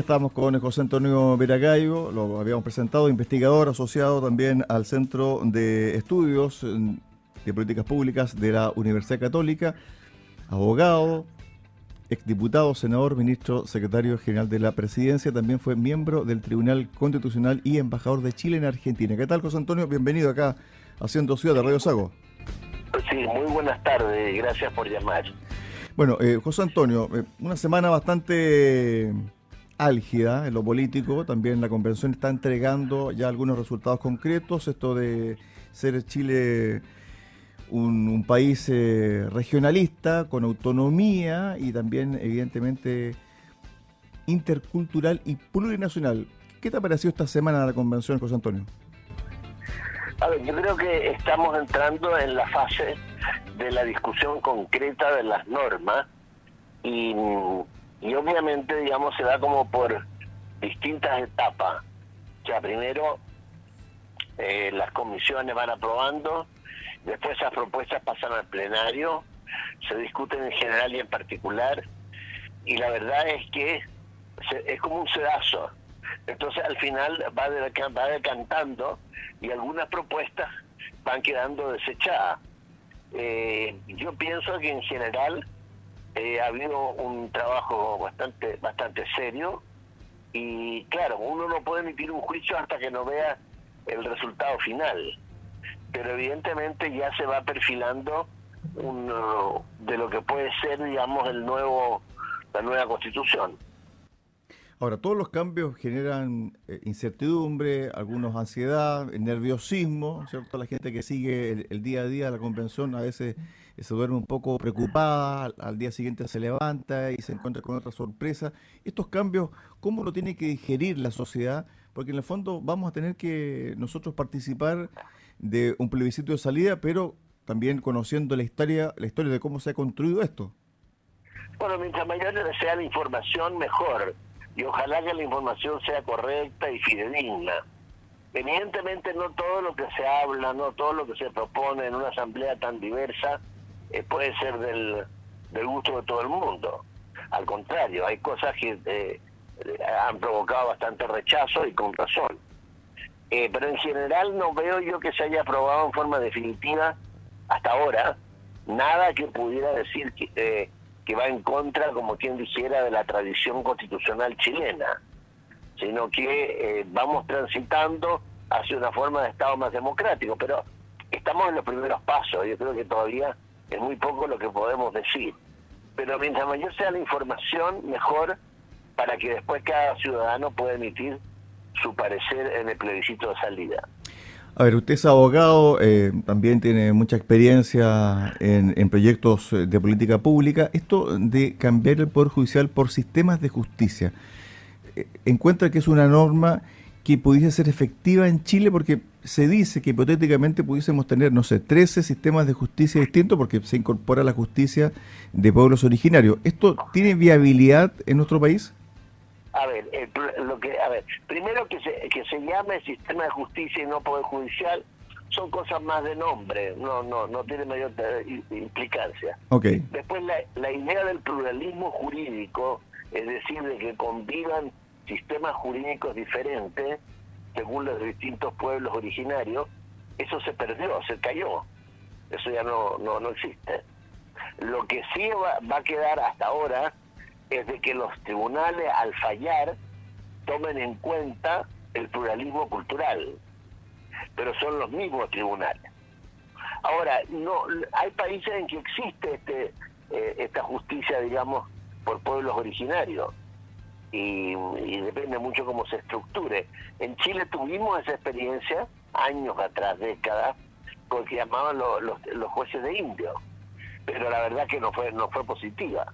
Estamos con José Antonio Veragallo, lo habíamos presentado, investigador asociado también al Centro de Estudios de Políticas Públicas de la Universidad Católica, abogado, exdiputado, senador, ministro, secretario general de la Presidencia, también fue miembro del Tribunal Constitucional y embajador de Chile en Argentina. ¿Qué tal, José Antonio? Bienvenido acá haciendo Ciudad de Radio Sago. Sí, muy buenas tardes, gracias por llamar. Bueno, eh, José Antonio, eh, una semana bastante álgida en lo político. También la convención está entregando ya algunos resultados concretos. Esto de ser Chile un, país eh, regionalista, con autonomía y también, evidentemente, intercultural y plurinacional. ¿Qué te ha parecido esta semana la convención, José Antonio? A ver, yo creo que estamos entrando en la fase de la discusión concreta de las normas y y obviamente, digamos, se da como por distintas etapas. O sea, primero eh, las comisiones van aprobando, después esas propuestas pasan al plenario, se discuten en general y en particular, y la verdad es que es como un sedazo. Entonces al final va, va decantando y algunas propuestas van quedando desechadas. Eh, yo pienso que en general eh, ha habido un trabajo bastante bastante serio y claro, uno no puede emitir un juicio hasta que no vea el resultado final, pero evidentemente ya se va perfilando uno de lo que puede ser, digamos, el nuevo la nueva constitución. Ahora, todos los cambios generan eh, incertidumbre, algunos ansiedad, nerviosismo, ¿cierto? La gente que sigue el, día a día la convención a veces eh, se duerme un poco preocupada, al, día siguiente se levanta y se encuentra con otra sorpresa. Estos cambios, ¿cómo lo tiene que digerir la sociedad? Porque en el fondo vamos a tener que nosotros participar de un plebiscito de salida, pero también conociendo la historia, la historia de cómo se ha construido esto. Bueno, mientras mayor sea la información, mejor y ojalá que la información sea correcta y fidedigna. Evidentemente no todo lo que se habla, no todo lo que se propone en una asamblea tan diversa eh, puede ser del, del gusto de todo el mundo. Al contrario, hay cosas que eh, han provocado bastante rechazo y con razón. Eh, pero en general no veo yo que se haya aprobado en forma definitiva hasta ahora nada que pudiera decir que, que va en contra, como quien dijera, de la tradición constitucional chilena, sino que eh, vamos transitando hacia una forma de Estado más democrático, pero estamos en los primeros pasos, yo creo que todavía es muy poco lo que podemos decir, pero mientras mayor sea la información, mejor para que después cada ciudadano pueda emitir su parecer en el plebiscito de salida. A ver, usted es abogado, eh, también tiene mucha experiencia en, proyectos eh, de política pública. Esto de cambiar el Poder Judicial por sistemas de justicia, eh, ¿encuentra que es una norma que pudiese ser efectiva en Chile? Porque se dice que hipotéticamente pudiésemos tener, no sé, 13 sistemas de justicia distintos porque se incorpora la justicia de pueblos originarios. ¿Esto tiene viabilidad en nuestro país? A ver, lo que, a ver, primero que se, que se llame sistema de justicia y no poder judicial son cosas más de nombre, no no no tiene mayor eh, implicancia. Okay. Después la, la idea del pluralismo jurídico, es decir, de que convivan sistemas jurídicos diferentes según los distintos pueblos originarios, eso se perdió, se cayó. Eso ya no no no existe. Lo que sí va, va a quedar hasta ahora es de que los tribunales al fallar tomen en cuenta el pluralismo cultural, pero son los mismos tribunales. Ahora, no hay países en que existe este eh, esta justicia, digamos, por pueblos originarios y, depende mucho cómo se estructure. En Chile tuvimos esa experiencia años atrás, décadas, con que llamaban los, los jueces de indio, pero la verdad que no fue no fue positiva.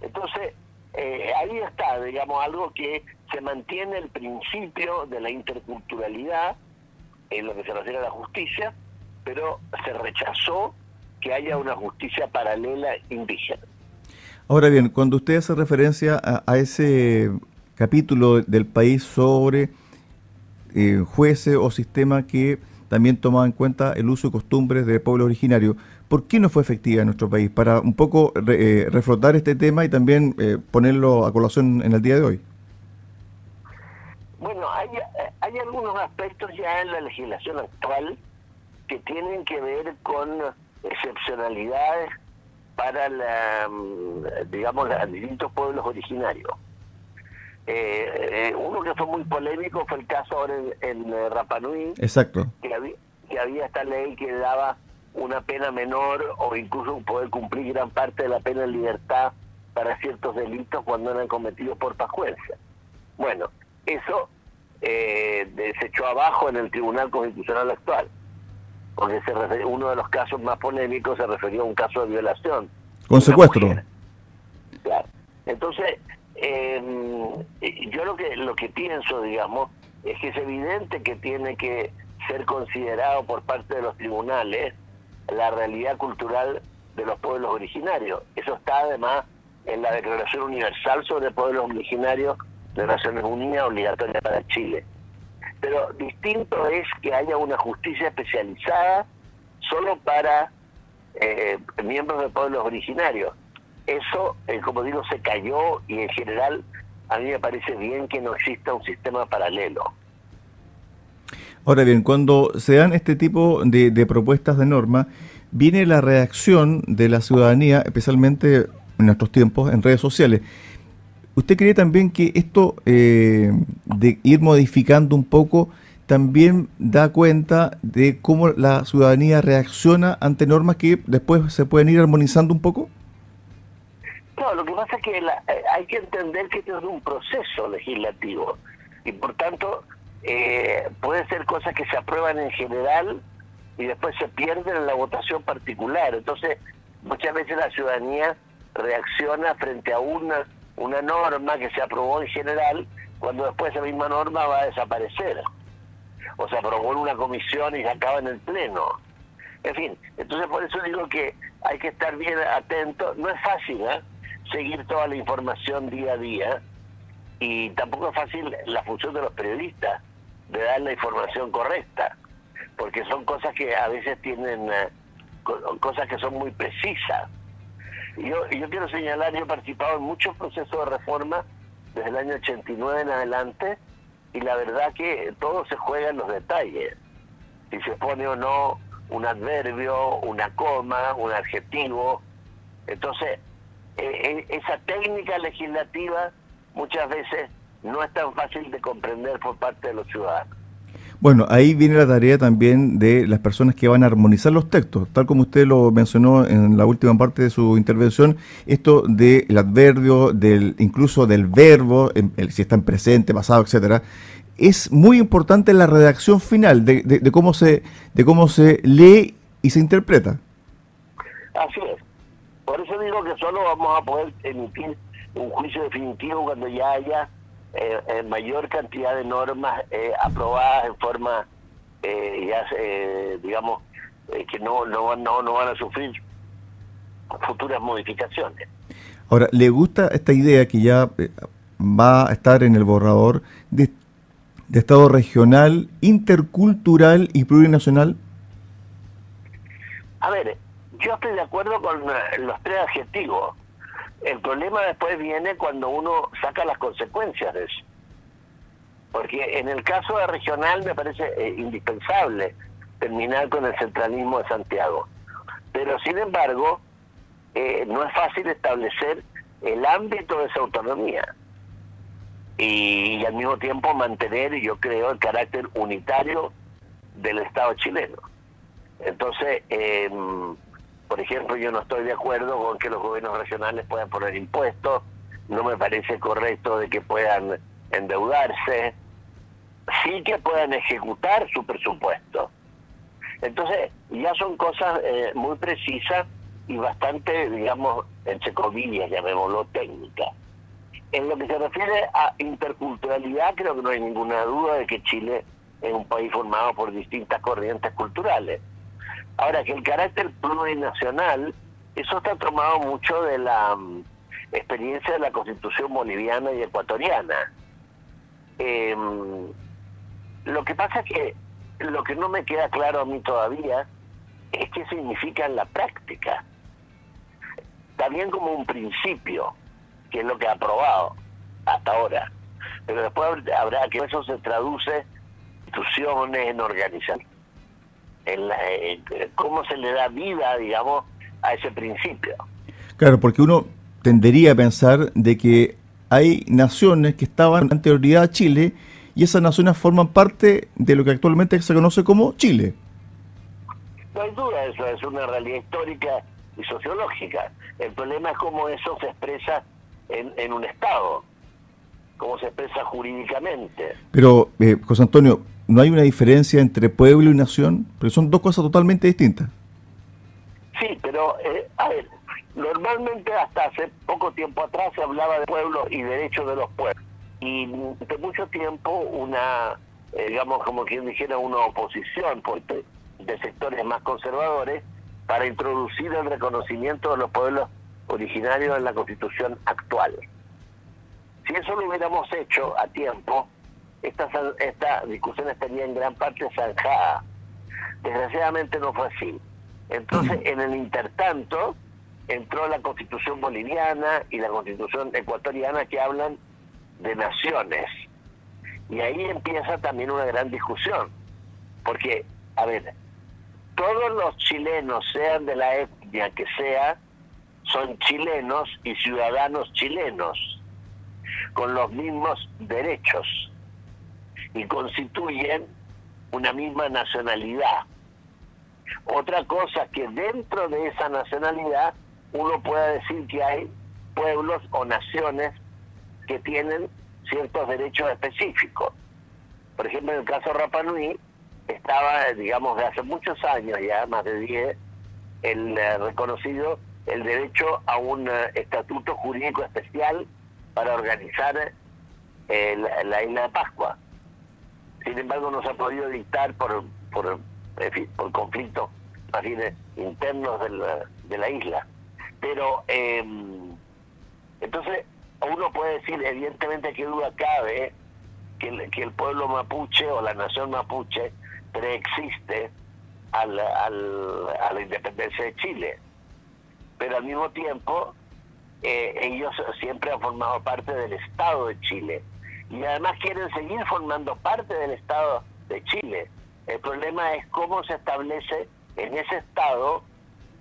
Entonces, eh, ahí está, digamos, algo que se mantiene el principio de la interculturalidad en lo que se refiere a la justicia, pero se rechazó que haya una justicia paralela indígena. Ahora bien, cuando usted hace referencia a, ese capítulo del país sobre eh, jueces o sistema que también tomaba en cuenta el uso y costumbres del pueblo originario, ¿Por qué no fue efectiva en nuestro país? Para un poco eh, reflotar este tema y también eh, ponerlo a colación en el día de hoy. Bueno, hay, hay algunos aspectos ya en la legislación actual que tienen que ver con excepcionalidades para la, mm, digamos, los distintos pueblos originarios. Eh, eh, uno que fue muy polémico fue el caso ahora en, en Rapanui. Exacto. Que había, que había esta ley que daba una pena menor o incluso poder cumplir gran parte de la pena en libertad para ciertos delitos cuando eran cometidos por pajuencia. Bueno, eso eh, se echó abajo en el Tribunal Constitucional actual, porque se uno de los casos más polémicos se refirió a un caso de violación. Con secuestro. Claro. Entonces, eh, yo lo que, lo que pienso, digamos, es que es evidente que tiene que ser considerado por parte de los tribunales la realidad cultural de los pueblos originarios. Eso está además en la Declaración Universal sobre Pueblos Originarios de Naciones Unidas, obligatoria para Chile. Pero distinto es que haya una justicia especializada solo para eh, miembros de pueblos originarios. Eso, eh, como digo, se cayó y en general a mí me parece bien que no exista un sistema paralelo. Ahora bien, cuando se dan este tipo de, propuestas de norma, viene la reacción de la ciudadanía, especialmente en nuestros tiempos, en redes sociales. ¿Usted cree también que esto eh, de ir modificando un poco también da cuenta de cómo la ciudadanía reacciona ante normas que después se pueden ir armonizando un poco? No, lo que pasa es que eh, hay que entender que esto es un proceso legislativo y por tanto eh, puede ser cosas que se aprueban en general y después se pierden en la votación particular. Entonces, muchas veces la ciudadanía reacciona frente a una, una norma que se aprobó en general cuando después esa misma norma va a desaparecer. O se aprobó en una comisión y se acaba en el pleno. En fin, entonces por eso digo que hay que estar bien atento. No es fácil ¿eh? Seguir toda la información día a día y tampoco es fácil la función de los periodistas de dar la información correcta, porque son cosas que a veces tienen eh, cosas que son muy precisas. Yo, yo quiero señalar, yo he participado en muchos procesos de reforma desde el año 89 en adelante, y la verdad que todo se juega en los detalles. Si se pone o no un adverbio, una coma, un adjetivo. Entonces, esa técnica legislativa muchas veces no es tan fácil de comprender por parte de los ciudadanos. Bueno, ahí viene la tarea también de las personas que van a armonizar los textos, tal como usted lo mencionó en la última parte de su intervención, esto del adverbio, del incluso del verbo, si está en presente, pasado, etcétera, es muy importante la redacción final de, de, cómo se de cómo se lee y se interpreta. Así es. Por eso digo que solo vamos a poder emitir un juicio definitivo cuando ya haya eh, en mayor cantidad de normas eh, aprobadas en forma, eh, ya digamos, que no, no, no, no van a sufrir futuras modificaciones. Ahora, ¿le gusta esta idea que ya va a estar en el borrador de, de Estado regional, intercultural y plurinacional? A ver, yo estoy de acuerdo con los tres adjetivos el problema después viene cuando uno saca las consecuencias de eso. Porque en el caso de regional me parece eh, indispensable terminar con el centralismo de Santiago. Pero sin embargo, eh, no es fácil establecer el ámbito de esa autonomía y, al mismo tiempo mantener, yo creo, el carácter unitario del Estado chileno. Entonces, eh, por ejemplo, yo no estoy de acuerdo con que los gobiernos regionales puedan poner impuestos, no me parece correcto de que puedan endeudarse, sí que puedan ejecutar su presupuesto. Entonces, ya son cosas eh, muy precisas y bastante, digamos, entre comillas, llamémoslo técnica. En lo que se refiere a interculturalidad, creo que no hay ninguna duda de que Chile es un país formado por distintas corrientes culturales. Ahora que el carácter plurinacional, eso está tomado mucho de la mm, experiencia de la constitución boliviana y ecuatoriana. Em, lo que pasa es que lo que no me queda claro a mí todavía es qué significa en la práctica. También como un principio, que es lo que ha aprobado hasta ahora. pero después habrá que eso se traduce en instituciones, en organización, en, la, cómo se le da vida, digamos, a ese principio. Claro, porque uno tendería a pensar de que hay naciones que estaban en anterioridad a Chile y esas naciones forman parte de lo que actualmente se conoce como Chile. No hay duda, eso es una realidad histórica y sociológica. El problema es cómo eso se expresa en, en un Estado, cómo se expresa jurídicamente. Pero, eh, José Antonio, ¿no hay una diferencia entre pueblo y nación? Porque son dos cosas totalmente distintas. Sí, pero, eh, a ver, normalmente hasta hace poco tiempo atrás se hablaba de pueblos y derechos de los pueblos. Y de mucho tiempo una, eh, digamos, como quien dijera, una oposición de sectores más conservadores para introducir el reconocimiento de los pueblos originarios en la constitución actual. Si eso lo hubiéramos hecho a tiempo, esta, esta discusión estaría en gran parte zanjada. Desgraciadamente no fue así. Entonces, en el intertanto, entró la constitución boliviana y la constitución ecuatoriana que hablan de naciones. Y ahí empieza también una gran discusión. Porque, a ver, todos los chilenos, sean de la etnia que sea, son chilenos y ciudadanos chilenos, con los mismos derechos y constituyen una misma nacionalidad. Otra cosa que dentro de esa nacionalidad uno pueda decir que hay pueblos o naciones que tienen ciertos derechos específicos. Por ejemplo, en el caso de Rapa Nui, estaba, digamos, de hace muchos años, ya más de 10, el eh, reconocido el derecho a un eh, estatuto jurídico especial para organizar eh, la, isla de Pascua. Sin embargo, no se ha podido dictar por, por, por conflictos bien internos de la, de la isla. Pero, em, entonces, uno puede decir, evidentemente, que duda cabe que el, que el pueblo mapuche o la nación mapuche preexiste al, al, a la independencia de Chile. Pero al mismo tiempo, eh, ellos siempre han formado parte del Estado de Chile. Y además quieren seguir formando parte del Estado de Chile. El problema es cómo se establece en ese Estado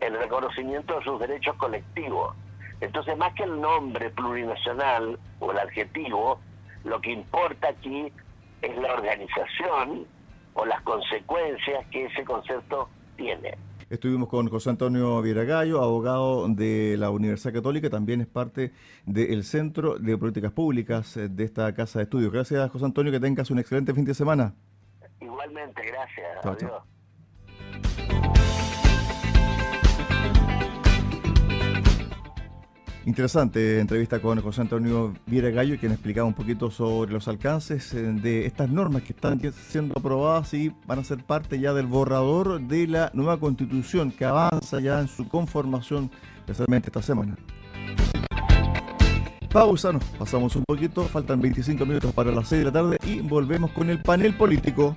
el reconocimiento de sus derechos colectivos. Entonces, más que el nombre plurinacional o el adjetivo, lo que importa aquí es la organización o las consecuencias que ese concepto tiene. Estuvimos con José Antonio Viragallo, abogado de la Universidad Católica, también es parte del Centro de Políticas Públicas de esta Casa de Estudios. Gracias, José Antonio, que tengas un excelente fin de semana. Igualmente, gracias. Adiós. Interesante entrevista con José Antonio Viera Gallo, quien explicaba un poquito sobre los alcances eh, de estas normas que están siendo aprobadas y van a ser parte ya del borrador de la nueva constitución que avanza ya en su conformación, especialmente esta semana. Pausa, nos pasamos un poquito, faltan 25 minutos para las 6 de la tarde y volvemos con el panel político.